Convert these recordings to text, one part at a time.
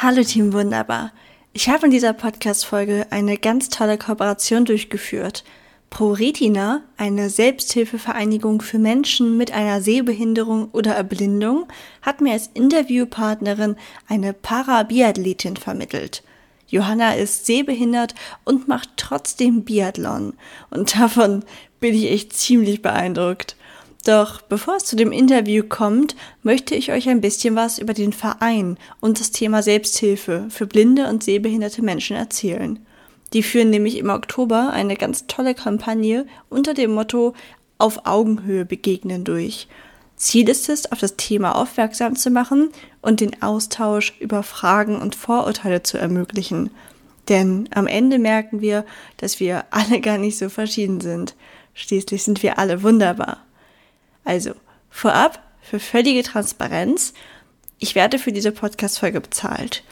Hallo Team Wunderbar. Ich habe in dieser Podcast-Folge eine ganz tolle Kooperation durchgeführt. ProRetina, eine Selbsthilfevereinigung für Menschen mit einer Sehbehinderung oder Erblindung, hat mir als Interviewpartnerin eine Parabiathletin vermittelt. Johanna ist sehbehindert und macht trotzdem Biathlon. Und davon bin ich echt ziemlich beeindruckt. Doch bevor es zu dem Interview kommt, möchte ich euch ein bisschen was über den Verein und das Thema Selbsthilfe für blinde und sehbehinderte Menschen erzählen. Die führen nämlich im Oktober eine ganz tolle Kampagne unter dem Motto Auf Augenhöhe begegnen durch. Ziel ist es, auf das Thema aufmerksam zu machen und den Austausch über Fragen und Vorurteile zu ermöglichen. Denn am Ende merken wir, dass wir alle gar nicht so verschieden sind. Schließlich sind wir alle wunderbar. Also, vorab, für völlige Transparenz, ich werde für diese Podcast-Folge bezahlt.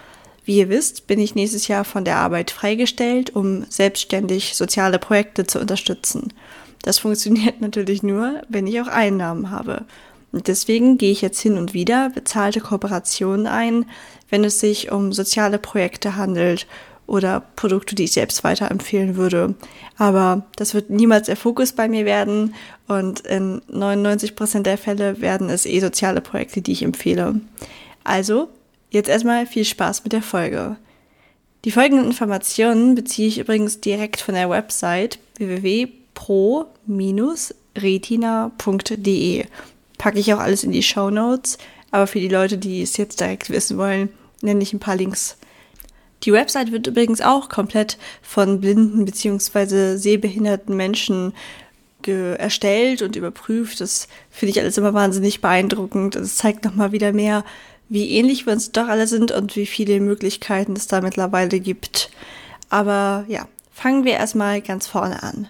Wie ihr wisst, bin ich nächstes Jahr von der Arbeit freigestellt, um selbstständig soziale Projekte zu unterstützen. Das funktioniert natürlich nur, wenn ich auch Einnahmen habe. Und deswegen gehe ich jetzt hin und wieder bezahlte Kooperationen ein, wenn es sich um soziale Projekte handelt oder Produkte, die ich selbst weiterempfehlen würde. Aber das wird niemals der Fokus bei mir werden und in 99 Prozent der Fälle werden es eh soziale Projekte, die ich empfehle. Also, jetzt erstmal viel Spaß mit der Folge. Die folgenden Informationen beziehe ich übrigens direkt von der Website www.pro-retina.de. Packe ich auch alles in die Show Notes, aber für die Leute, die es jetzt direkt wissen wollen, nenne ich ein paar Links die Website wird übrigens auch komplett von blinden bzw. sehbehinderten Menschen erstellt und überprüft. Das finde ich alles immer wahnsinnig beeindruckend. Es zeigt nochmal wieder mehr, wie ähnlich wir uns doch alle sind und wie viele Möglichkeiten es da mittlerweile gibt. Aber ja, fangen wir erstmal ganz vorne an.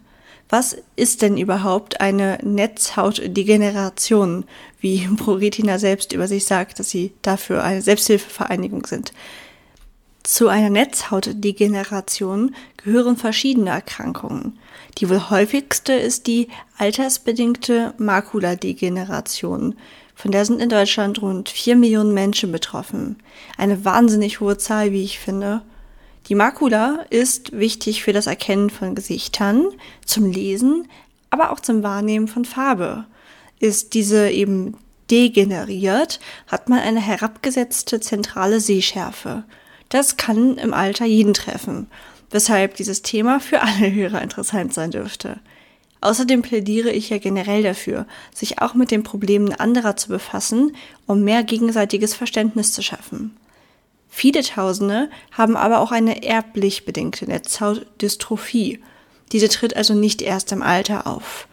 Was ist denn überhaupt eine Netzhautdegeneration, wie ProRetina selbst über sich sagt, dass sie dafür eine Selbsthilfevereinigung sind? Zu einer Netzhautdegeneration gehören verschiedene Erkrankungen. Die wohl häufigste ist die altersbedingte Makuladegeneration. Von der sind in Deutschland rund vier Millionen Menschen betroffen. Eine wahnsinnig hohe Zahl, wie ich finde. Die Makula ist wichtig für das Erkennen von Gesichtern, zum Lesen, aber auch zum Wahrnehmen von Farbe. Ist diese eben degeneriert, hat man eine herabgesetzte zentrale Sehschärfe. Das kann im Alter jeden treffen, weshalb dieses Thema für alle Hörer interessant sein dürfte. Außerdem plädiere ich ja generell dafür, sich auch mit den Problemen anderer zu befassen, um mehr gegenseitiges Verständnis zu schaffen. Viele Tausende haben aber auch eine erblich bedingte Netzhautdystrophie. Diese tritt also nicht erst im Alter auf.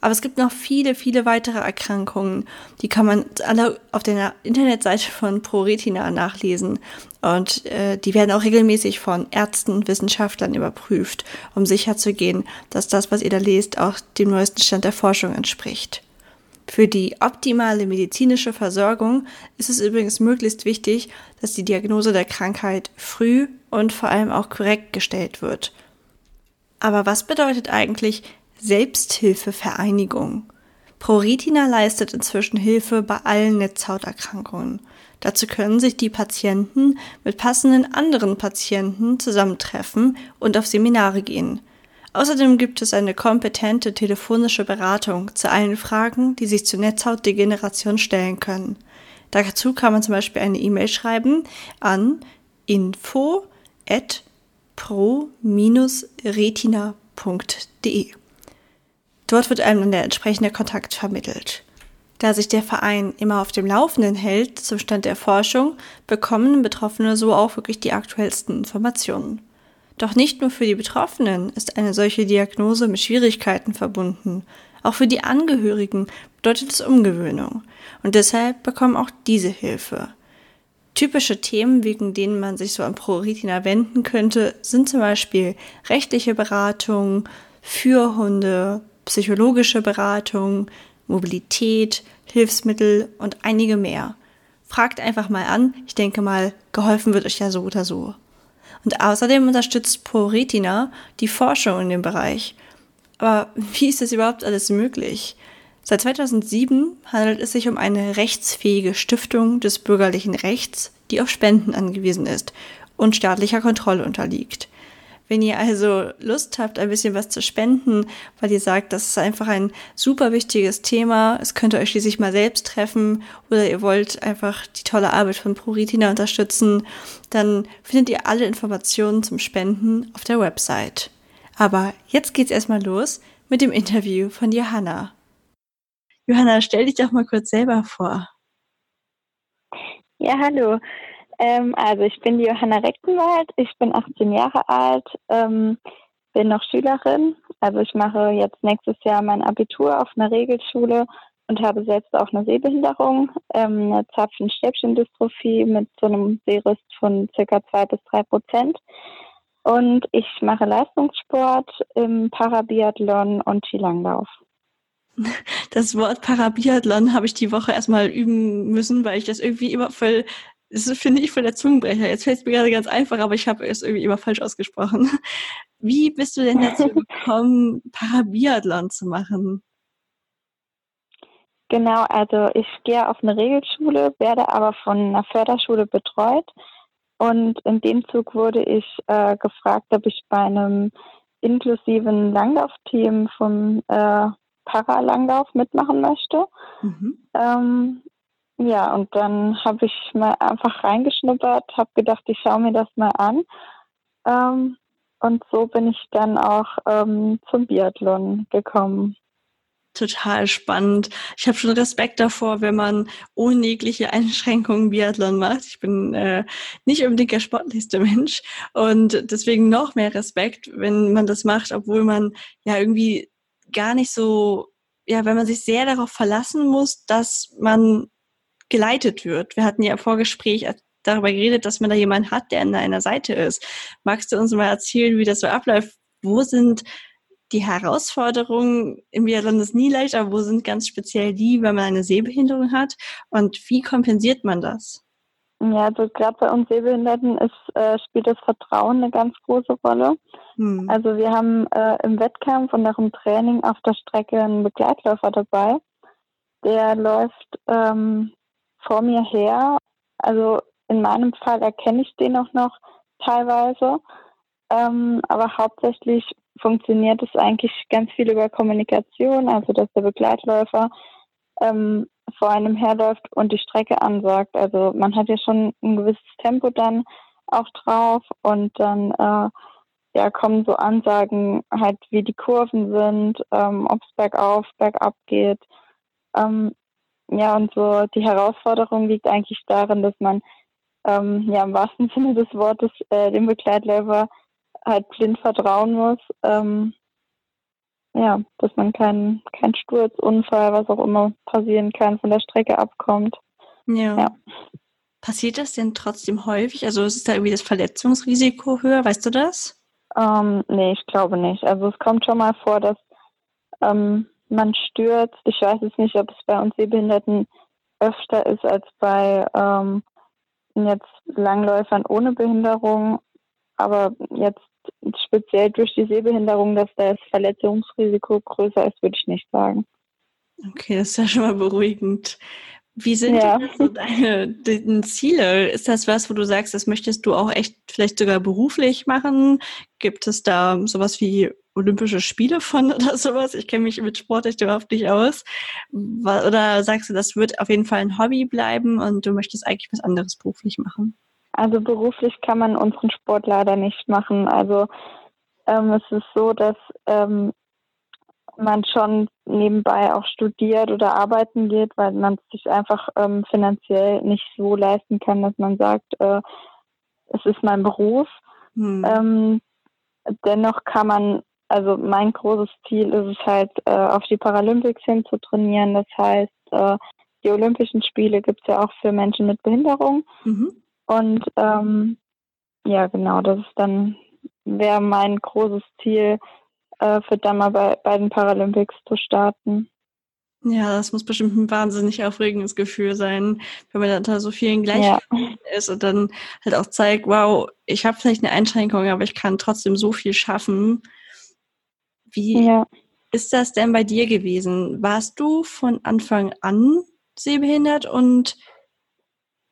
Aber es gibt noch viele, viele weitere Erkrankungen. Die kann man alle auf der Internetseite von ProRetina nachlesen. Und äh, die werden auch regelmäßig von Ärzten und Wissenschaftlern überprüft, um sicherzugehen, dass das, was ihr da lest, auch dem neuesten Stand der Forschung entspricht. Für die optimale medizinische Versorgung ist es übrigens möglichst wichtig, dass die Diagnose der Krankheit früh und vor allem auch korrekt gestellt wird. Aber was bedeutet eigentlich Selbsthilfevereinigung. ProRetina leistet inzwischen Hilfe bei allen Netzhauterkrankungen. Dazu können sich die Patienten mit passenden anderen Patienten zusammentreffen und auf Seminare gehen. Außerdem gibt es eine kompetente telefonische Beratung zu allen Fragen, die sich zur Netzhautdegeneration stellen können. Dazu kann man zum Beispiel eine E-Mail schreiben an info at pro-retina.de. Dort wird einem dann der entsprechende Kontakt vermittelt. Da sich der Verein immer auf dem Laufenden hält zum Stand der Forschung, bekommen Betroffene so auch wirklich die aktuellsten Informationen. Doch nicht nur für die Betroffenen ist eine solche Diagnose mit Schwierigkeiten verbunden. Auch für die Angehörigen bedeutet es Umgewöhnung. Und deshalb bekommen auch diese Hilfe. Typische Themen, wegen denen man sich so an ProRetina wenden könnte, sind zum Beispiel rechtliche Beratung, Fürhunde, psychologische Beratung, Mobilität, Hilfsmittel und einige mehr. Fragt einfach mal an, ich denke mal, geholfen wird euch ja so oder so. Und außerdem unterstützt ProRetina die Forschung in dem Bereich. Aber wie ist das überhaupt alles möglich? Seit 2007 handelt es sich um eine rechtsfähige Stiftung des bürgerlichen Rechts, die auf Spenden angewiesen ist und staatlicher Kontrolle unterliegt. Wenn ihr also Lust habt, ein bisschen was zu spenden, weil ihr sagt, das ist einfach ein super wichtiges Thema, es könnte euch schließlich mal selbst treffen oder ihr wollt einfach die tolle Arbeit von ProRetina unterstützen, dann findet ihr alle Informationen zum Spenden auf der Website. Aber jetzt geht's erstmal los mit dem Interview von Johanna. Johanna, stell dich doch mal kurz selber vor. Ja, hallo. Ähm, also ich bin die Johanna Rechtenwald, ich bin 18 Jahre alt, ähm, bin noch Schülerin. Also ich mache jetzt nächstes Jahr mein Abitur auf einer Regelschule und habe selbst auch eine Sehbehinderung, ähm, eine Zapfen-Stäbchen-Dystrophie mit so einem Sehrest von circa zwei bis drei Prozent. Und ich mache Leistungssport im Parabiathlon und Skilanglauf. Das Wort Parabiathlon habe ich die Woche erstmal üben müssen, weil ich das irgendwie immer voll, das finde ich voll der Zungenbrecher. Jetzt fällt es mir gerade ganz einfach, aber ich habe es irgendwie immer falsch ausgesprochen. Wie bist du denn dazu gekommen, Parabiathlon zu machen? Genau, also ich gehe auf eine Regelschule, werde aber von einer Förderschule betreut. Und in dem Zug wurde ich äh, gefragt, ob ich bei einem inklusiven Langlaufteam vom äh, Paralanglauf mitmachen möchte. Mhm. Ähm, ja, und dann habe ich mal einfach reingeschnuppert, habe gedacht, ich schaue mir das mal an. Ähm, und so bin ich dann auch ähm, zum Biathlon gekommen total spannend. Ich habe schon Respekt davor, wenn man ohne jegliche Einschränkungen Biathlon macht. Ich bin äh, nicht unbedingt der sportlichste Mensch und deswegen noch mehr Respekt, wenn man das macht, obwohl man ja irgendwie gar nicht so, ja, wenn man sich sehr darauf verlassen muss, dass man geleitet wird. Wir hatten ja im Vorgespräch darüber geredet, dass man da jemanden hat, der an deiner Seite ist. Magst du uns mal erzählen, wie das so abläuft? Wo sind die Herausforderungen im Biathlon ist nie leicht, aber wo sind ganz speziell die, wenn man eine Sehbehinderung hat? Und wie kompensiert man das? Ja, also gerade bei uns Sehbehinderten ist, äh, spielt das Vertrauen eine ganz große Rolle. Hm. Also wir haben äh, im Wettkampf und auch im Training auf der Strecke einen Begleitläufer dabei. Der läuft ähm, vor mir her. Also in meinem Fall erkenne ich den auch noch teilweise. Ähm, aber hauptsächlich funktioniert es eigentlich ganz viel über Kommunikation, also dass der Begleitläufer ähm, vor einem herläuft und die Strecke ansagt. Also man hat ja schon ein gewisses Tempo dann auch drauf und dann äh, ja, kommen so Ansagen halt, wie die Kurven sind, ähm, ob es bergauf, bergab geht. Ähm, ja, und so die Herausforderung liegt eigentlich darin, dass man ähm, ja im wahrsten Sinne des Wortes äh, dem Begleitläufer halt blind vertrauen muss. Ähm, ja, dass man keinen kein Sturz, Unfall, was auch immer passieren kann, von der Strecke abkommt. Ja. ja. Passiert das denn trotzdem häufig? Also ist da irgendwie das Verletzungsrisiko höher? Weißt du das? Ähm, nee, ich glaube nicht. Also es kommt schon mal vor, dass ähm, man stürzt. Ich weiß jetzt nicht, ob es bei uns Sehbehinderten öfter ist als bei ähm, jetzt Langläufern ohne Behinderung. Aber jetzt speziell durch die Sehbehinderung, dass das Verletzungsrisiko größer ist, würde ich nicht sagen. Okay, das ist ja schon mal beruhigend. Wie sind ja. so deine, deine, Ziele? Ist das was, wo du sagst, das möchtest du auch echt vielleicht sogar beruflich machen? Gibt es da sowas wie Olympische Spiele von oder sowas? Ich kenne mich mit Sport echt überhaupt nicht aus. Oder sagst du, das wird auf jeden Fall ein Hobby bleiben und du möchtest eigentlich was anderes beruflich machen? Also beruflich kann man unseren Sport leider nicht machen. Also ähm, es ist so, dass ähm, man schon nebenbei auch studiert oder arbeiten geht, weil man sich einfach ähm, finanziell nicht so leisten kann, dass man sagt, äh, es ist mein Beruf. Hm. Ähm, dennoch kann man, also mein großes Ziel ist es halt, äh, auf die Paralympics hin zu trainieren. Das heißt, äh, die Olympischen Spiele gibt es ja auch für Menschen mit Behinderung. Mhm. Und ähm, ja, genau, das ist dann wäre mein großes Ziel, äh, für dann mal bei, bei den Paralympics zu starten. Ja, das muss bestimmt ein wahnsinnig aufregendes Gefühl sein, wenn man unter so vielen Gleichgewichten ja. ist und dann halt auch zeigt, wow, ich habe vielleicht eine Einschränkung, aber ich kann trotzdem so viel schaffen. Wie ja. ist das denn bei dir gewesen? Warst du von Anfang an sehbehindert und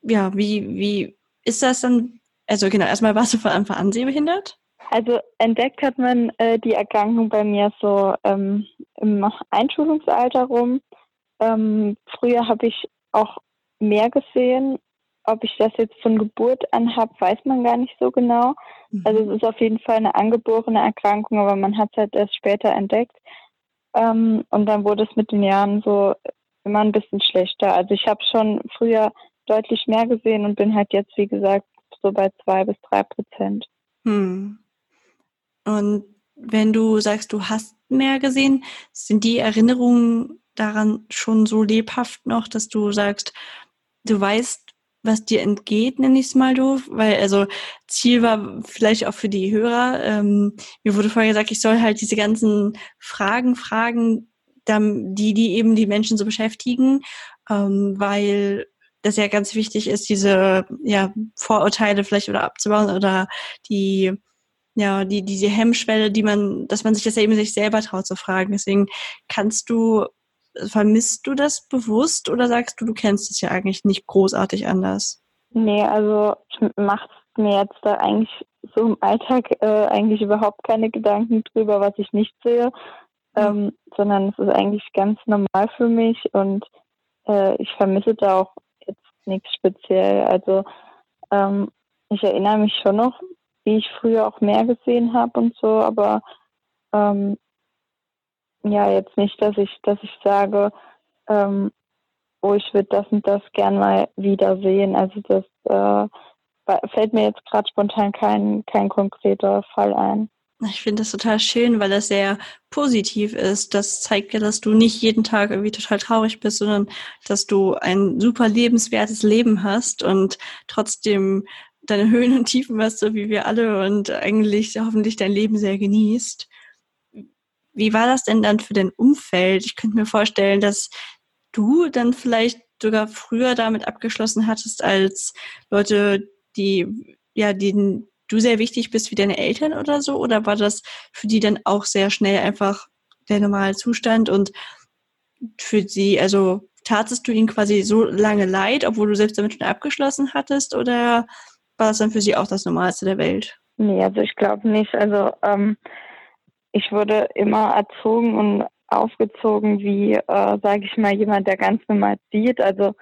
ja, wie, wie ist das dann? Also genau, erstmal warst du von Anfang an sehbehindert? Also entdeckt hat man äh, die Erkrankung bei mir so ähm, im Einschulungsalter rum. Ähm, früher habe ich auch mehr gesehen. Ob ich das jetzt von Geburt an habe, weiß man gar nicht so genau. Mhm. Also es ist auf jeden Fall eine angeborene Erkrankung, aber man hat es halt erst später entdeckt. Ähm, und dann wurde es mit den Jahren so immer ein bisschen schlechter. Also ich habe schon früher deutlich mehr gesehen und bin halt jetzt, wie gesagt, so bei zwei bis drei Prozent. Hm. Und wenn du sagst, du hast mehr gesehen, sind die Erinnerungen daran schon so lebhaft noch, dass du sagst, du weißt, was dir entgeht, nenne ich es mal doof, weil also Ziel war vielleicht auch für die Hörer, ähm, mir wurde vorher gesagt, ich soll halt diese ganzen Fragen fragen, die, die eben die Menschen so beschäftigen, ähm, weil das ja ganz wichtig ist, diese ja, Vorurteile vielleicht oder abzubauen oder die ja, die, diese Hemmschwelle, die man, dass man sich das eben sich selber traut zu fragen. Deswegen kannst du, vermisst du das bewusst oder sagst du, du kennst es ja eigentlich nicht großartig anders? Nee, also ich mache mir jetzt da eigentlich so im Alltag äh, eigentlich überhaupt keine Gedanken drüber, was ich nicht sehe, mhm. ähm, sondern es ist eigentlich ganz normal für mich und äh, ich vermisse da auch jetzt nichts speziell. Also ähm, ich erinnere mich schon noch wie ich früher auch mehr gesehen habe und so, aber ähm, ja, jetzt nicht, dass ich, dass ich sage, ähm, oh, ich würde das und das gern mal wiedersehen. Also das äh, fällt mir jetzt gerade spontan kein, kein konkreter Fall ein. Ich finde das total schön, weil das sehr positiv ist. Das zeigt ja, dass du nicht jeden Tag irgendwie total traurig bist, sondern dass du ein super lebenswertes Leben hast und trotzdem deine Höhen und Tiefen hast, so wie wir alle und eigentlich hoffentlich dein Leben sehr genießt. Wie war das denn dann für dein Umfeld? Ich könnte mir vorstellen, dass du dann vielleicht sogar früher damit abgeschlossen hattest als Leute, die, ja, denen du sehr wichtig bist wie deine Eltern oder so? Oder war das für die dann auch sehr schnell einfach der normale Zustand und für sie, also tatest du ihnen quasi so lange leid, obwohl du selbst damit schon abgeschlossen hattest? Oder war das dann für Sie auch das Normalste der Welt? Nee, also ich glaube nicht. Also ähm, ich wurde immer erzogen und aufgezogen wie, äh, sage ich mal, jemand, der ganz normal sieht. Also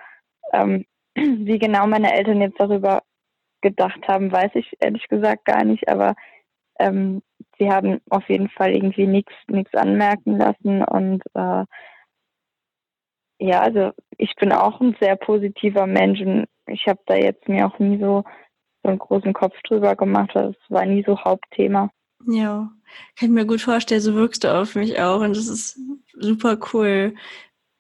ähm, wie genau meine Eltern jetzt darüber gedacht haben, weiß ich ehrlich gesagt gar nicht. Aber ähm, sie haben auf jeden Fall irgendwie nichts anmerken lassen und äh, ja, also ich bin auch ein sehr positiver Mensch und ich habe da jetzt mir auch nie so so einen großen Kopf drüber gemacht. Das war nie so Hauptthema. Ja, kann ich mir gut vorstellen, so wirkst du auf mich auch und das ist super cool.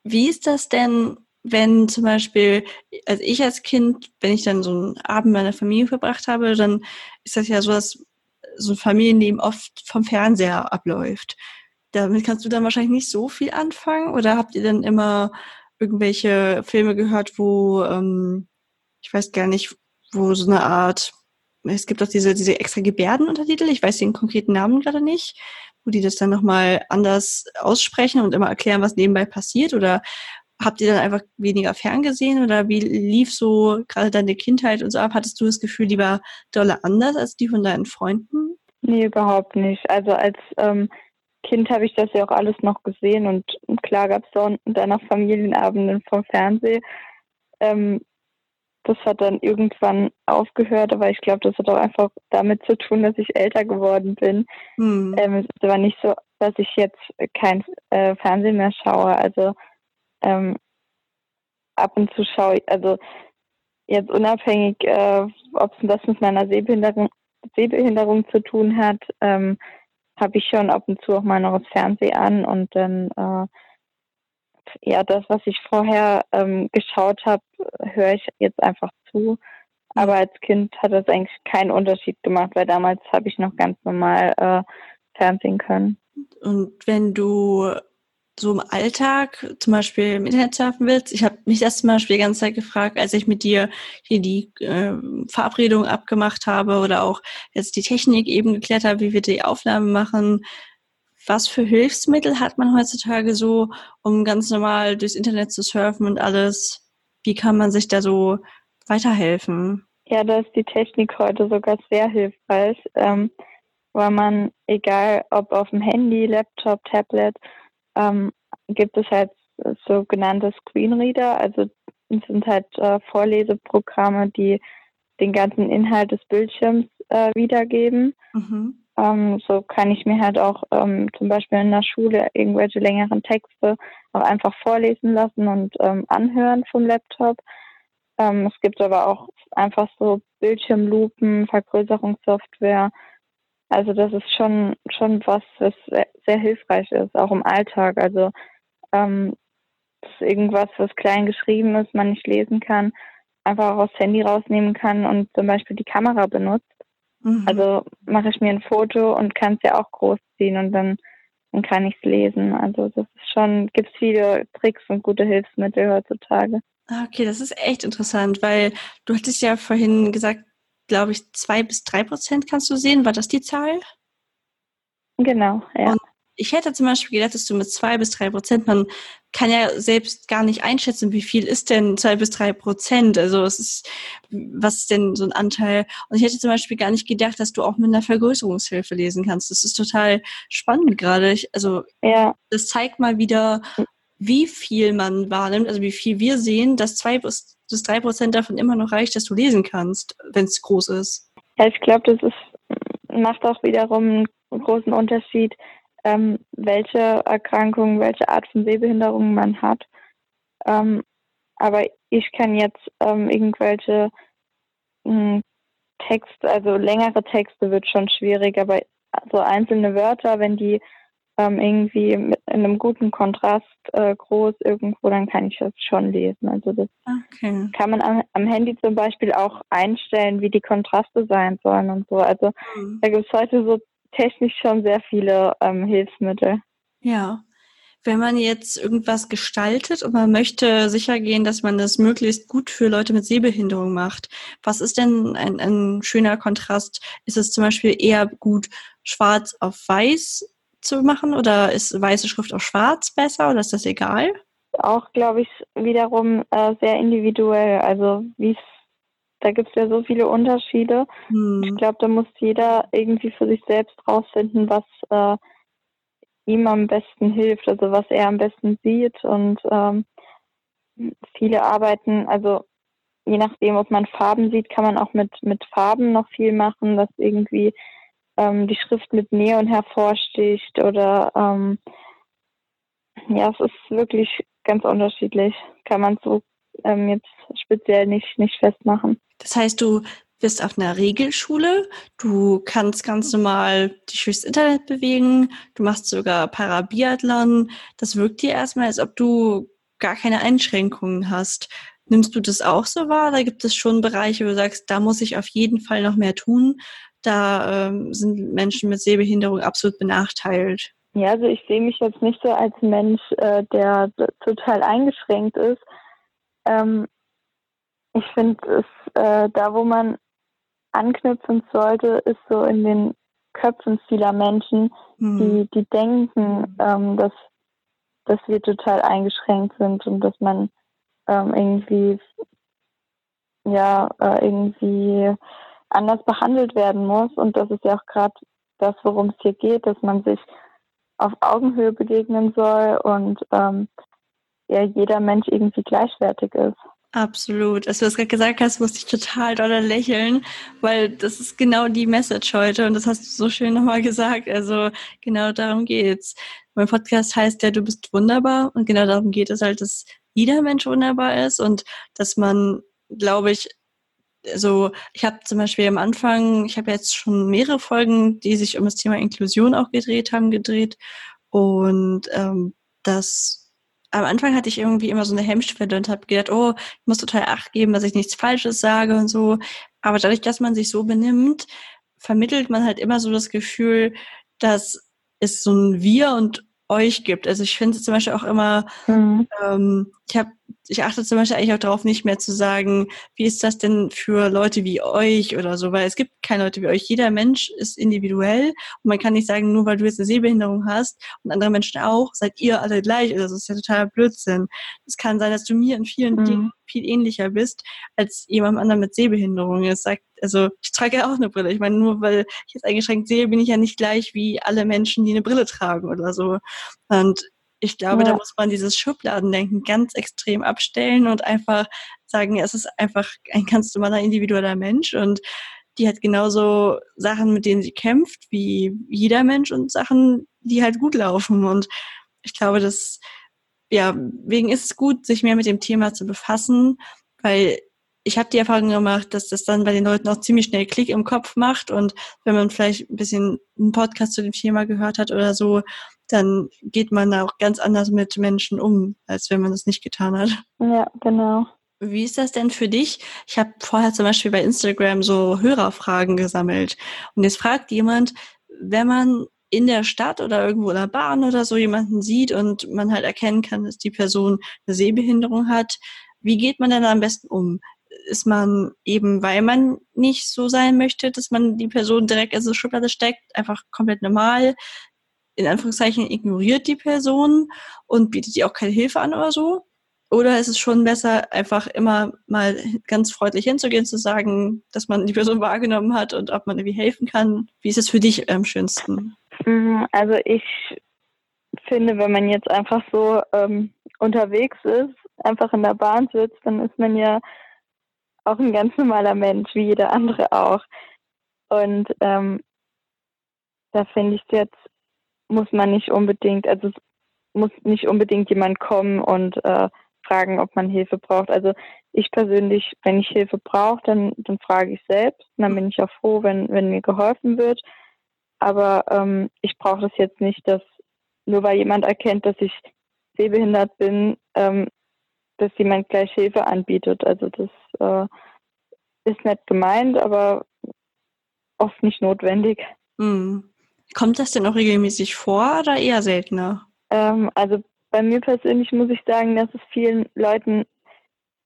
Wie ist das denn, wenn zum Beispiel, also ich als Kind, wenn ich dann so einen Abend meiner Familie verbracht habe, dann ist das ja so, dass so ein Familienleben oft vom Fernseher abläuft. Damit kannst du dann wahrscheinlich nicht so viel anfangen oder habt ihr dann immer irgendwelche Filme gehört, wo, ähm, ich weiß gar nicht, wo so eine Art, es gibt auch diese, diese extra Gebärdenuntertitel, ich weiß den konkreten Namen gerade nicht, wo die das dann nochmal anders aussprechen und immer erklären, was nebenbei passiert oder habt ihr dann einfach weniger ferngesehen oder wie lief so gerade deine Kindheit und so ab? Hattest du das Gefühl, die war dolle anders als die von deinen Freunden? Nee, überhaupt nicht. Also als ähm, Kind habe ich das ja auch alles noch gesehen und klar gab es dann noch Familienabenden vom Fernsehen. Ähm, das hat dann irgendwann aufgehört, aber ich glaube, das hat auch einfach damit zu tun, dass ich älter geworden bin. Mhm. Ähm, es ist aber nicht so, dass ich jetzt kein äh, Fernsehen mehr schaue. Also ähm, ab und zu schaue ich, also jetzt unabhängig, äh, ob es das mit meiner Sehbehinderung, Sehbehinderung zu tun hat, ähm, habe ich schon ab und zu auch mal noch das Fernsehen an und dann äh, ja, das, was ich vorher ähm, geschaut habe, höre ich jetzt einfach zu. Aber als Kind hat das eigentlich keinen Unterschied gemacht, weil damals habe ich noch ganz normal äh, Fernsehen können. Und wenn du so im Alltag zum Beispiel im Internet surfen willst, ich habe mich das zum Beispiel die ganze Zeit gefragt, als ich mit dir hier die äh, Verabredung abgemacht habe oder auch jetzt die Technik eben geklärt habe, wie wir die Aufnahme machen, was für Hilfsmittel hat man heutzutage so, um ganz normal durchs Internet zu surfen und alles? Wie kann man sich da so weiterhelfen? Ja, da ist die Technik heute sogar sehr hilfreich, ähm, weil man, egal ob auf dem Handy, Laptop, Tablet, ähm, gibt es halt sogenannte Screenreader, also es sind halt äh, Vorleseprogramme, die den ganzen Inhalt des Bildschirms äh, wiedergeben. Mhm. Ähm, so kann ich mir halt auch ähm, zum Beispiel in der Schule irgendwelche längeren Texte auch einfach vorlesen lassen und ähm, anhören vom Laptop. Ähm, es gibt aber auch einfach so Bildschirmlupen, Vergrößerungssoftware. Also das ist schon schon was, was sehr, sehr hilfreich ist, auch im Alltag. Also ähm, ist irgendwas, was klein geschrieben ist, man nicht lesen kann, einfach auch aufs Handy rausnehmen kann und zum Beispiel die Kamera benutzt Mhm. Also mache ich mir ein Foto und kann es ja auch groß ziehen und dann, dann kann ich es lesen. Also das ist schon, gibt es viele Tricks und gute Hilfsmittel heutzutage. Ah, okay, das ist echt interessant, weil du hattest ja vorhin gesagt, glaube ich, zwei bis drei Prozent kannst du sehen. War das die Zahl? Genau, ja. Und ich hätte zum Beispiel gedacht, dass du mit zwei bis drei Prozent, man kann ja selbst gar nicht einschätzen, wie viel ist denn zwei bis drei Prozent. Also es ist, was ist denn so ein Anteil? Und ich hätte zum Beispiel gar nicht gedacht, dass du auch mit einer Vergrößerungshilfe lesen kannst. Das ist total spannend gerade. Ich, also ja. das zeigt mal wieder, wie viel man wahrnimmt, also wie viel wir sehen, dass zwei bis, bis drei Prozent davon immer noch reicht, dass du lesen kannst, wenn es groß ist. Ja, ich glaube, das ist, macht auch wiederum einen großen Unterschied, ähm, welche Erkrankungen, welche Art von Sehbehinderung man hat. Ähm, aber ich kann jetzt ähm, irgendwelche hm, Texte, also längere Texte wird schon schwierig, aber so einzelne Wörter, wenn die ähm, irgendwie mit in einem guten Kontrast äh, groß irgendwo, dann kann ich das schon lesen. Also das okay. kann man am, am, Handy zum Beispiel auch einstellen, wie die Kontraste sein sollen und so. Also mhm. da gibt es heute so technisch schon sehr viele ähm, Hilfsmittel. Ja. Wenn man jetzt irgendwas gestaltet und man möchte sicher gehen, dass man das möglichst gut für Leute mit Sehbehinderung macht, was ist denn ein, ein schöner Kontrast? Ist es zum Beispiel eher gut, schwarz auf weiß zu machen oder ist weiße Schrift auf schwarz besser oder ist das egal? Auch, glaube ich, wiederum äh, sehr individuell. Also wie es da gibt es ja so viele Unterschiede. Hm. Ich glaube, da muss jeder irgendwie für sich selbst rausfinden, was äh, ihm am besten hilft, also was er am besten sieht. Und ähm, viele arbeiten, also je nachdem, ob man Farben sieht, kann man auch mit, mit Farben noch viel machen, dass irgendwie ähm, die Schrift mit Neon hervorsticht oder ähm, ja, es ist wirklich ganz unterschiedlich. Kann man so ähm, jetzt speziell nicht, nicht festmachen. Das heißt, du bist auf einer Regelschule, du kannst ganz normal dich durchs Internet bewegen, du machst sogar Parabiathlon. Das wirkt dir erstmal, als ob du gar keine Einschränkungen hast. Nimmst du das auch so wahr? Da gibt es schon Bereiche, wo du sagst, da muss ich auf jeden Fall noch mehr tun. Da ähm, sind Menschen mit Sehbehinderung absolut benachteilt. Ja, also ich sehe mich jetzt nicht so als Mensch, äh, der total eingeschränkt ist. Ähm, ich finde es, äh, da wo man anknüpfen sollte, ist so in den Köpfen vieler Menschen, hm. die, die denken, ähm, dass, dass wir total eingeschränkt sind und dass man ähm, irgendwie ja äh, irgendwie anders behandelt werden muss. Und das ist ja auch gerade das, worum es hier geht, dass man sich auf Augenhöhe begegnen soll und ähm, ja, jeder Mensch irgendwie gleichwertig ist. Absolut. Als du das gerade gesagt hast, musste ich total doll lächeln, weil das ist genau die Message heute und das hast du so schön nochmal gesagt. Also genau darum geht's. Mein Podcast heißt ja, du bist wunderbar und genau darum geht es halt, dass jeder Mensch wunderbar ist und dass man, glaube ich, so, ich habe zum Beispiel am Anfang, ich habe jetzt schon mehrere Folgen, die sich um das Thema Inklusion auch gedreht haben, gedreht und ähm, das am Anfang hatte ich irgendwie immer so eine Hemmschwelle und habe gedacht, oh, ich muss total Acht geben, dass ich nichts Falsches sage und so. Aber dadurch, dass man sich so benimmt, vermittelt man halt immer so das Gefühl, dass es so ein Wir und euch gibt. Also ich finde zum Beispiel auch immer, mhm. ähm, ich habe, ich achte zum Beispiel eigentlich auch darauf, nicht mehr zu sagen, wie ist das denn für Leute wie euch oder so, weil es gibt keine Leute wie euch. Jeder Mensch ist individuell und man kann nicht sagen, nur weil du jetzt eine Sehbehinderung hast und andere Menschen auch, seid ihr alle gleich. Also das ist ja totaler Blödsinn. Es kann sein, dass du mir in vielen mhm. Dingen viel ähnlicher bist als jemandem anderen mit Sehbehinderung. Es sagt, also ich trage ja auch eine Brille. Ich meine, nur weil ich jetzt eingeschränkt sehe, bin ich ja nicht gleich wie alle Menschen, die eine Brille tragen oder so. Und ich glaube, ja. da muss man dieses Schubladendenken ganz extrem abstellen und einfach sagen, es ist einfach ein ganz normaler individueller Mensch und die hat genauso Sachen, mit denen sie kämpft, wie jeder Mensch und Sachen, die halt gut laufen. Und ich glaube, dass ja, wegen ist es gut, sich mehr mit dem Thema zu befassen, weil ich habe die Erfahrung gemacht, dass das dann bei den Leuten auch ziemlich schnell Klick im Kopf macht und wenn man vielleicht ein bisschen einen Podcast zu dem Thema gehört hat oder so, dann geht man da auch ganz anders mit Menschen um, als wenn man das nicht getan hat. Ja, genau. Wie ist das denn für dich? Ich habe vorher zum Beispiel bei Instagram so Hörerfragen gesammelt und jetzt fragt jemand, wenn man in der Stadt oder irgendwo in der Bahn oder so jemanden sieht und man halt erkennen kann, dass die Person eine Sehbehinderung hat, wie geht man denn am besten um? Ist man eben, weil man nicht so sein möchte, dass man die Person direkt in so eine Schublade steckt, einfach komplett normal, in Anführungszeichen ignoriert die Person und bietet ihr auch keine Hilfe an oder so? Oder ist es schon besser, einfach immer mal ganz freundlich hinzugehen, zu sagen, dass man die Person wahrgenommen hat und ob man irgendwie helfen kann? Wie ist es für dich am schönsten? Mhm, also ich finde, wenn man jetzt einfach so ähm, unterwegs ist, einfach in der Bahn sitzt, dann ist man ja auch ein ganz normaler Mensch, wie jeder andere auch. Und ähm, da finde ich jetzt, muss man nicht unbedingt, also es muss nicht unbedingt jemand kommen und äh, fragen, ob man Hilfe braucht. Also ich persönlich, wenn ich Hilfe brauche, dann, dann frage ich selbst. Dann bin ich auch froh, wenn, wenn mir geholfen wird. Aber ähm, ich brauche das jetzt nicht, dass nur weil jemand erkennt, dass ich sehbehindert bin, ähm, dass jemand gleich Hilfe anbietet. Also das äh, ist nett gemeint, aber oft nicht notwendig. Hm. Kommt das denn auch regelmäßig vor oder eher seltener? Ähm, also bei mir persönlich muss ich sagen, dass es vielen Leuten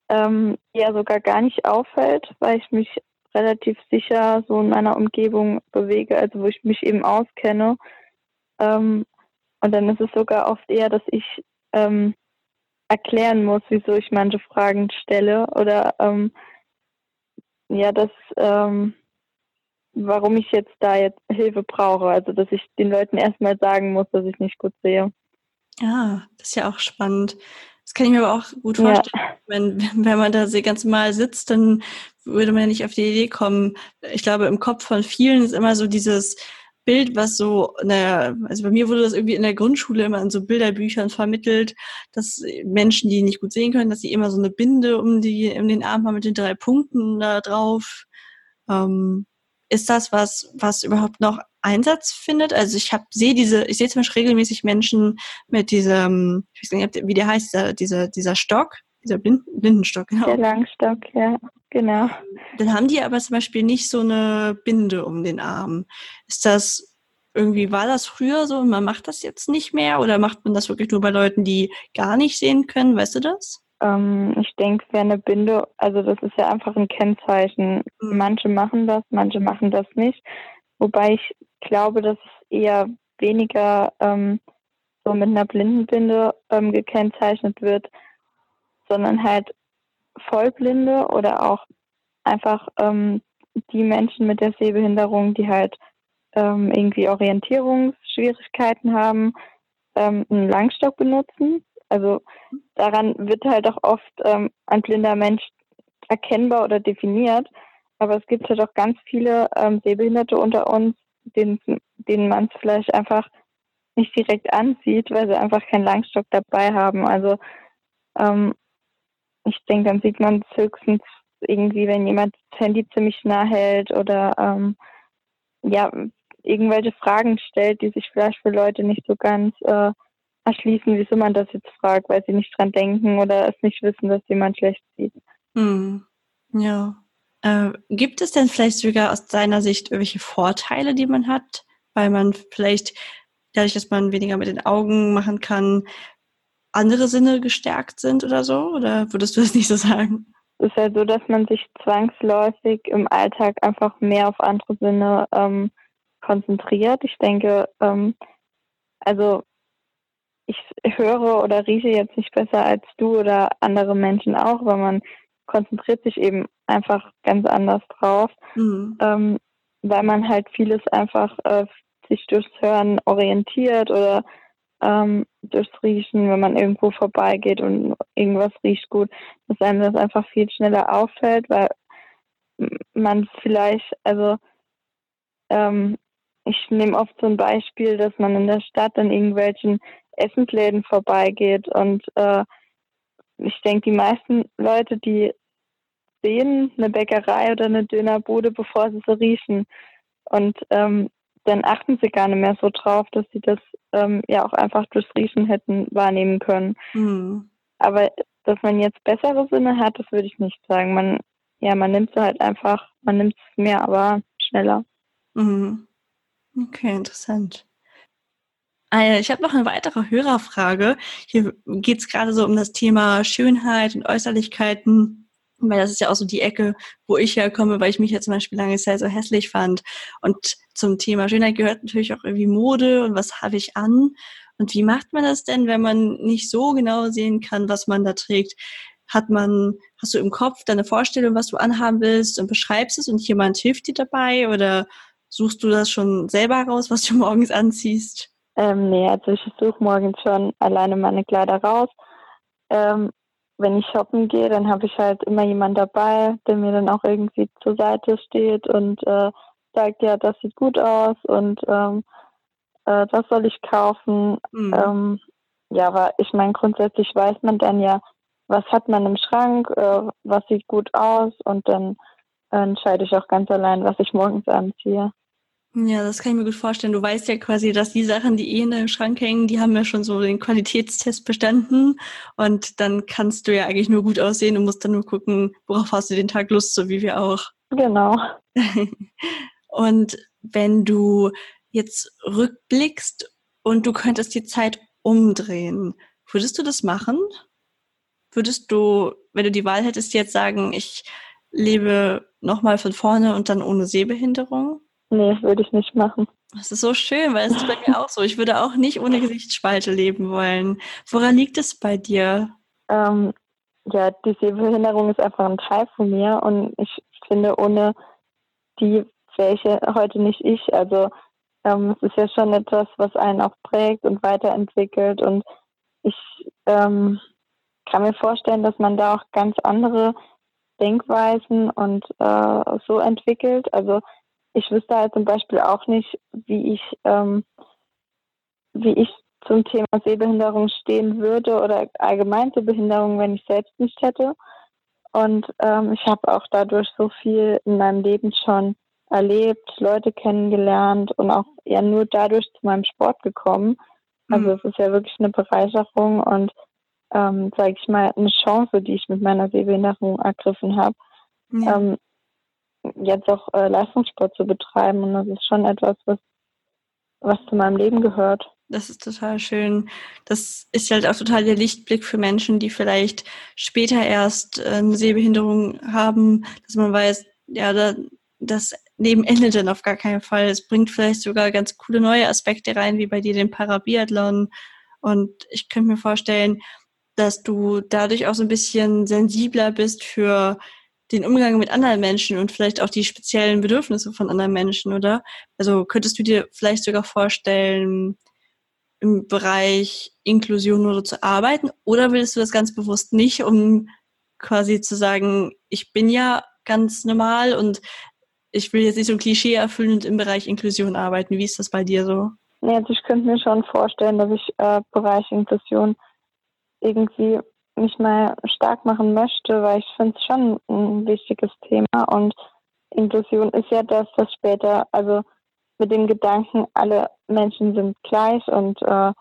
ähm, eher sogar gar nicht auffällt, weil ich mich relativ sicher so in meiner Umgebung bewege, also wo ich mich eben auskenne. Ähm, und dann ist es sogar oft eher, dass ich ähm, erklären muss, wieso ich manche Fragen stelle oder ähm, ja, dass ähm, warum ich jetzt da jetzt Hilfe brauche. Also dass ich den Leuten erstmal sagen muss, dass ich nicht gut sehe. Ja, das ist ja auch spannend. Das kann ich mir aber auch gut vorstellen. Ja. Wenn, wenn man da ganz mal sitzt, dann würde man ja nicht auf die Idee kommen. Ich glaube, im Kopf von vielen ist immer so dieses Bild, was so, naja, also bei mir wurde das irgendwie in der Grundschule immer in so Bilderbüchern vermittelt, dass Menschen, die nicht gut sehen können, dass sie immer so eine Binde um die, um den Arm haben mit den drei Punkten da drauf. Ähm, ist das was, was überhaupt noch Einsatz findet? Also ich habe sehe diese, ich sehe zum Beispiel regelmäßig Menschen mit diesem, ich weiß nicht, wie der heißt, dieser, dieser, dieser Stock, dieser Blind, Blindenstock, genau. Der Langstock, ja, genau. Dann haben die aber zum Beispiel nicht so eine Binde um den Arm. Ist das irgendwie, war das früher so und man macht das jetzt nicht mehr oder macht man das wirklich nur bei Leuten, die gar nicht sehen können? Weißt du das? Ähm, ich denke, wäre eine Binde, also das ist ja einfach ein Kennzeichen. Mhm. Manche machen das, manche machen das nicht. Wobei ich glaube, dass es eher weniger ähm, so mit einer Blindenbinde ähm, gekennzeichnet wird, sondern halt Vollblinde oder auch einfach ähm, die Menschen mit der Sehbehinderung, die halt ähm, irgendwie Orientierungsschwierigkeiten haben, ähm, einen Langstock benutzen. Also daran wird halt auch oft ähm, ein blinder Mensch erkennbar oder definiert. Aber es gibt halt auch ganz viele ähm, Sehbehinderte unter uns, denen, denen man es vielleicht einfach nicht direkt ansieht, weil sie einfach keinen Langstock dabei haben. Also ähm, ich denke, dann sieht man es höchstens irgendwie, wenn jemand das Handy ziemlich nah hält oder ähm, ja, irgendwelche Fragen stellt, die sich vielleicht für Leute nicht so ganz äh, erschließen, wieso man das jetzt fragt, weil sie nicht dran denken oder es nicht wissen, dass jemand schlecht sieht. Hm. Ja. Äh, gibt es denn vielleicht sogar aus deiner Sicht irgendwelche Vorteile, die man hat, weil man vielleicht dadurch, dass man weniger mit den Augen machen kann, andere Sinne gestärkt sind oder so? Oder würdest du das nicht so sagen? Es ist ja so, dass man sich zwangsläufig im Alltag einfach mehr auf andere Sinne ähm, konzentriert. Ich denke, ähm, also ich höre oder rieche jetzt nicht besser als du oder andere Menschen auch, weil man konzentriert sich eben einfach ganz anders drauf, mhm. ähm, weil man halt vieles einfach äh, sich durchs Hören orientiert oder ähm, durchs Riechen, wenn man irgendwo vorbeigeht und irgendwas riecht gut, dass einem das einfach viel schneller auffällt, weil man vielleicht, also ähm, ich nehme oft so ein Beispiel, dass man in der Stadt an irgendwelchen Essensläden vorbeigeht und äh, ich denke, die meisten Leute, die sehen eine Bäckerei oder eine Dönerbude, bevor sie so riechen. Und ähm, dann achten sie gar nicht mehr so drauf, dass sie das ähm, ja auch einfach durchs Riechen hätten wahrnehmen können. Mhm. Aber dass man jetzt bessere Sinne hat, das würde ich nicht sagen. Man, ja, man nimmt es halt einfach, man nimmt es mehr, aber schneller. Mhm. Okay, interessant. Ah ich habe noch eine weitere Hörerfrage. Hier geht es gerade so um das Thema Schönheit und Äußerlichkeiten weil das ist ja auch so die Ecke, wo ich herkomme, weil ich mich ja zum Beispiel lange Zeit so hässlich fand. Und zum Thema Schönheit gehört natürlich auch irgendwie Mode und was habe ich an. Und wie macht man das denn, wenn man nicht so genau sehen kann, was man da trägt? Hat man, hast du im Kopf deine Vorstellung, was du anhaben willst und beschreibst es und jemand hilft dir dabei oder suchst du das schon selber raus, was du morgens anziehst? Ähm, nee, also ich suche morgens schon alleine meine Kleider raus. Ähm, wenn ich shoppen gehe, dann habe ich halt immer jemand dabei, der mir dann auch irgendwie zur Seite steht und äh, sagt, ja, das sieht gut aus und ähm, äh, das soll ich kaufen. Mhm. Ähm, ja, aber ich meine, grundsätzlich weiß man dann ja, was hat man im Schrank, äh, was sieht gut aus und dann entscheide ich auch ganz allein, was ich morgens anziehe. Ja, das kann ich mir gut vorstellen. Du weißt ja quasi, dass die Sachen, die eh in deinem Schrank hängen, die haben ja schon so den Qualitätstest bestanden. Und dann kannst du ja eigentlich nur gut aussehen und musst dann nur gucken, worauf hast du den Tag Lust, so wie wir auch. Genau. und wenn du jetzt rückblickst und du könntest die Zeit umdrehen, würdest du das machen? Würdest du, wenn du die Wahl hättest, jetzt sagen, ich lebe nochmal von vorne und dann ohne Sehbehinderung? Nee, würde ich nicht machen. Das ist so schön, weil es ist bei mir auch so. Ich würde auch nicht ohne Gesichtsspalte leben wollen. Woran liegt es bei dir? Ähm, ja, die Sehbehinderung ist einfach ein Teil von mir und ich finde, ohne die ich heute nicht ich. Also ähm, es ist ja schon etwas, was einen auch prägt und weiterentwickelt und ich ähm, kann mir vorstellen, dass man da auch ganz andere Denkweisen und äh, so entwickelt. Also ich wüsste halt zum Beispiel auch nicht, wie ich, ähm, wie ich zum Thema Sehbehinderung stehen würde oder allgemein zur Behinderung, wenn ich selbst nicht hätte. Und ähm, ich habe auch dadurch so viel in meinem Leben schon erlebt, Leute kennengelernt und auch ja nur dadurch zu meinem Sport gekommen. Also mhm. es ist ja wirklich eine Bereicherung und ähm, sage ich mal eine Chance, die ich mit meiner Sehbehinderung ergriffen habe. Ja. Ähm, jetzt auch äh, Leistungssport zu betreiben. Und das ist schon etwas, was, was zu meinem Leben gehört. Das ist total schön. Das ist halt auch total der Lichtblick für Menschen, die vielleicht später erst äh, eine Sehbehinderung haben, dass man weiß, ja, da, das Leben endet dann auf gar keinen Fall. Es bringt vielleicht sogar ganz coole neue Aspekte rein, wie bei dir den Parabiathlon. Und ich könnte mir vorstellen, dass du dadurch auch so ein bisschen sensibler bist für den Umgang mit anderen Menschen und vielleicht auch die speziellen Bedürfnisse von anderen Menschen, oder? Also könntest du dir vielleicht sogar vorstellen, im Bereich Inklusion oder zu arbeiten? Oder willst du das ganz bewusst nicht, um quasi zu sagen, ich bin ja ganz normal und ich will jetzt nicht so ein Klischee erfüllen und im Bereich Inklusion arbeiten. Wie ist das bei dir so? Nee, also ich könnte mir schon vorstellen, dass ich äh, Bereich Inklusion irgendwie mich mal stark machen möchte, weil ich finde es schon ein wichtiges Thema und Inklusion ist ja das, was später, also mit dem Gedanken, alle Menschen sind gleich und äh,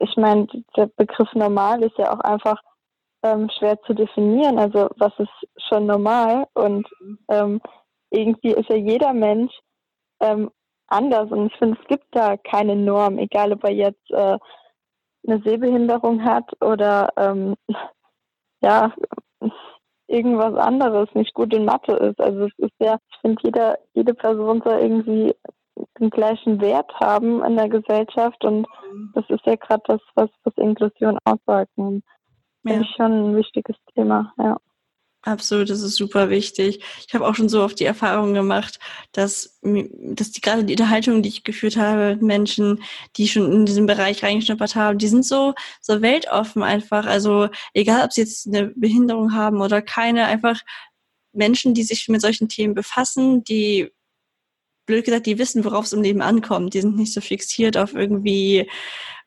ich meine, der Begriff normal ist ja auch einfach ähm, schwer zu definieren. Also was ist schon normal und ähm, irgendwie ist ja jeder Mensch ähm, anders und ich finde, es gibt da keine Norm, egal ob er jetzt äh, eine Sehbehinderung hat oder ähm, ja irgendwas anderes nicht gut in Mathe ist. Also es ist ja, ich finde, jeder, jede Person soll irgendwie den gleichen Wert haben in der Gesellschaft und das ist ja gerade das, was, was Inklusion aussagt. Ja. Finde ich schon ein wichtiges Thema, ja. Absolut, das ist super wichtig. Ich habe auch schon so oft die Erfahrung gemacht, dass, dass die gerade die Unterhaltungen, die ich geführt habe, Menschen, die schon in diesem Bereich reingeschnuppert haben, die sind so, so weltoffen einfach. Also egal, ob sie jetzt eine Behinderung haben oder keine, einfach Menschen, die sich mit solchen Themen befassen, die blöd gesagt, die wissen, worauf es im Leben ankommt. Die sind nicht so fixiert auf irgendwie,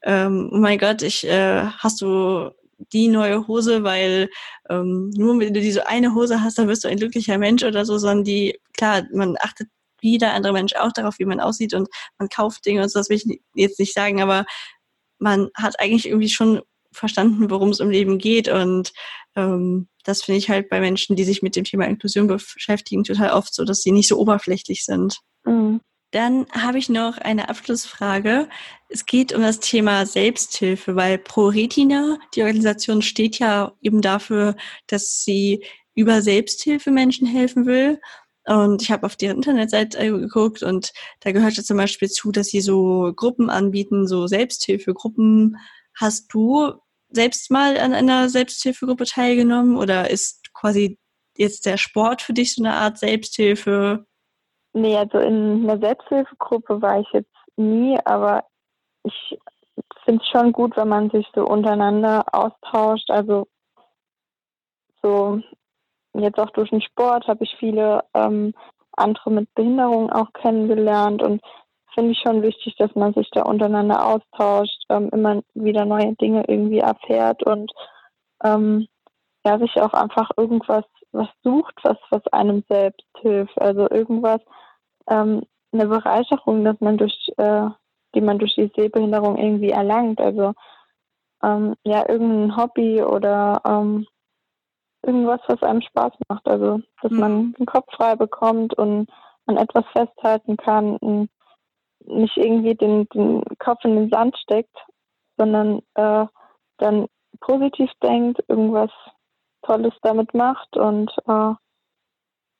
ähm, oh mein Gott, ich äh, hast du die neue Hose, weil ähm, nur wenn du diese eine Hose hast, dann wirst du ein glücklicher Mensch oder so, sondern die, klar, man achtet wie der andere Mensch auch darauf, wie man aussieht und man kauft Dinge und so, das will ich jetzt nicht sagen, aber man hat eigentlich irgendwie schon verstanden, worum es im Leben geht und ähm, das finde ich halt bei Menschen, die sich mit dem Thema Inklusion beschäftigen, total oft so, dass sie nicht so oberflächlich sind. Mhm. Dann habe ich noch eine Abschlussfrage. Es geht um das Thema Selbsthilfe, weil ProRetina, die Organisation, steht ja eben dafür, dass sie über Selbsthilfe Menschen helfen will. Und ich habe auf deren Internetseite geguckt und da gehört ja zum Beispiel zu, dass sie so Gruppen anbieten, so Selbsthilfegruppen. Hast du selbst mal an einer Selbsthilfegruppe teilgenommen oder ist quasi jetzt der Sport für dich so eine Art Selbsthilfe? Nee, also in einer Selbsthilfegruppe war ich jetzt nie, aber ich finde es schon gut, wenn man sich so untereinander austauscht. Also so jetzt auch durch den Sport habe ich viele ähm, andere mit Behinderungen auch kennengelernt und finde ich schon wichtig, dass man sich da untereinander austauscht, ähm, immer wieder neue Dinge irgendwie erfährt und ähm, ja, sich auch einfach irgendwas was sucht, was, was einem selbst hilft. Also irgendwas, ähm, eine Bereicherung, dass man durch, äh, die man durch die Sehbehinderung irgendwie erlangt. Also ähm, ja, irgendein Hobby oder ähm, irgendwas, was einem Spaß macht. Also dass mhm. man den Kopf frei bekommt und an etwas festhalten kann und nicht irgendwie den, den Kopf in den Sand steckt, sondern äh, dann positiv denkt, irgendwas Tolles damit macht und äh,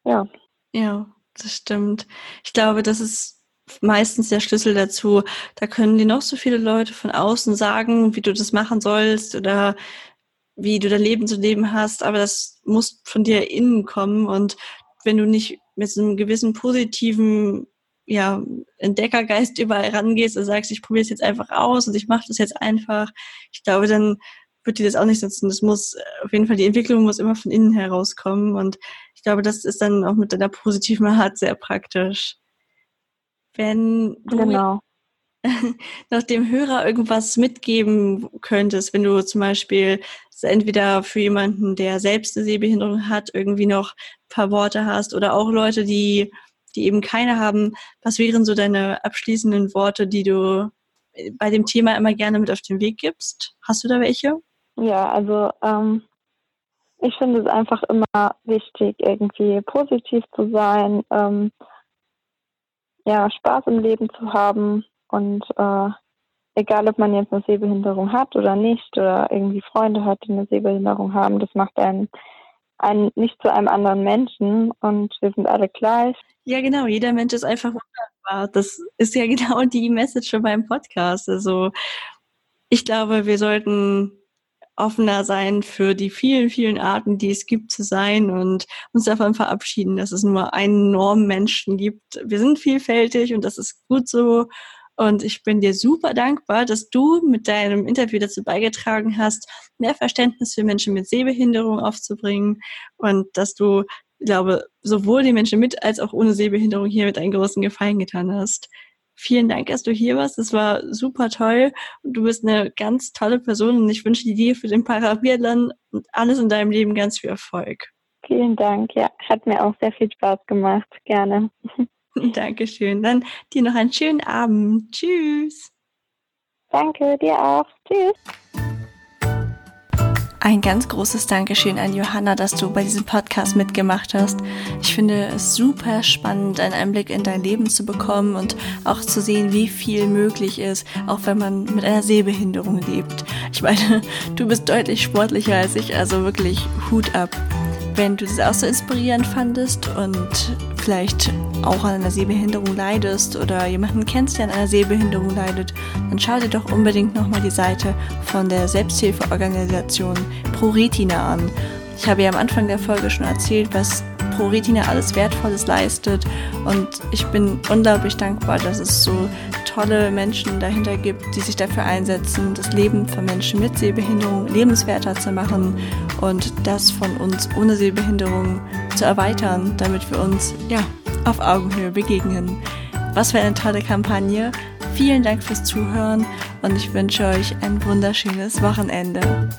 ja. Ja, das stimmt. Ich glaube, das ist meistens der Schlüssel dazu. Da können dir noch so viele Leute von außen sagen, wie du das machen sollst oder wie du dein Leben zu leben hast, aber das muss von dir innen kommen und wenn du nicht mit einem gewissen positiven ja, Entdeckergeist überall rangehst und sagst, ich probiere es jetzt einfach aus und ich mache das jetzt einfach, ich glaube, dann wird dir das auch nicht nutzen. Das muss auf jeden Fall, die Entwicklung muss immer von innen herauskommen und ich glaube, das ist dann auch mit deiner positiven Art sehr praktisch. Wenn du genau. noch dem Hörer irgendwas mitgeben könntest, wenn du zum Beispiel entweder für jemanden, der selbst eine Sehbehinderung hat, irgendwie noch ein paar Worte hast oder auch Leute, die, die eben keine haben, was wären so deine abschließenden Worte, die du bei dem Thema immer gerne mit auf den Weg gibst? Hast du da welche? Ja, also ähm, ich finde es einfach immer wichtig, irgendwie positiv zu sein, ähm, ja, Spaß im Leben zu haben und äh, egal, ob man jetzt eine Sehbehinderung hat oder nicht oder irgendwie Freunde hat, die eine Sehbehinderung haben, das macht einen, einen nicht zu einem anderen Menschen und wir sind alle gleich. Ja, genau, jeder Mensch ist einfach wunderbar. Das ist ja genau die Message von meinem Podcast. Also ich glaube, wir sollten offener sein für die vielen, vielen Arten, die es gibt zu sein und uns davon verabschieden, dass es nur einen Normmenschen gibt. Wir sind vielfältig und das ist gut so. Und ich bin dir super dankbar, dass du mit deinem Interview dazu beigetragen hast, mehr Verständnis für Menschen mit Sehbehinderung aufzubringen und dass du, glaube, sowohl die Menschen mit als auch ohne Sehbehinderung hier mit einen großen Gefallen getan hast. Vielen Dank, dass du hier warst. Das war super toll. Du bist eine ganz tolle Person und ich wünsche dir für den Parabiathlon und alles in deinem Leben ganz viel Erfolg. Vielen Dank. Ja, hat mir auch sehr viel Spaß gemacht. Gerne. Dankeschön. Dann dir noch einen schönen Abend. Tschüss. Danke, dir auch. Tschüss. Ein ganz großes Dankeschön an Johanna, dass du bei diesem Podcast mitgemacht hast. Ich finde es super spannend, einen Einblick in dein Leben zu bekommen und auch zu sehen, wie viel möglich ist, auch wenn man mit einer Sehbehinderung lebt. Ich meine, du bist deutlich sportlicher als ich, also wirklich Hut ab. Wenn du das auch so inspirierend fandest und vielleicht auch an einer Sehbehinderung leidest oder jemanden kennst, der an einer Sehbehinderung leidet, dann schau dir doch unbedingt nochmal die Seite von der Selbsthilfeorganisation ProRetina an. Ich habe ja am Anfang der Folge schon erzählt, was ProRetina alles Wertvolles leistet und ich bin unglaublich dankbar, dass es so tolle Menschen dahinter gibt, die sich dafür einsetzen, das Leben von Menschen mit Sehbehinderung lebenswerter zu machen und das von uns ohne Sehbehinderung zu erweitern, damit wir uns ja auf Augenhöhe begegnen. Was für eine tolle Kampagne. Vielen Dank fürs Zuhören und ich wünsche euch ein wunderschönes Wochenende.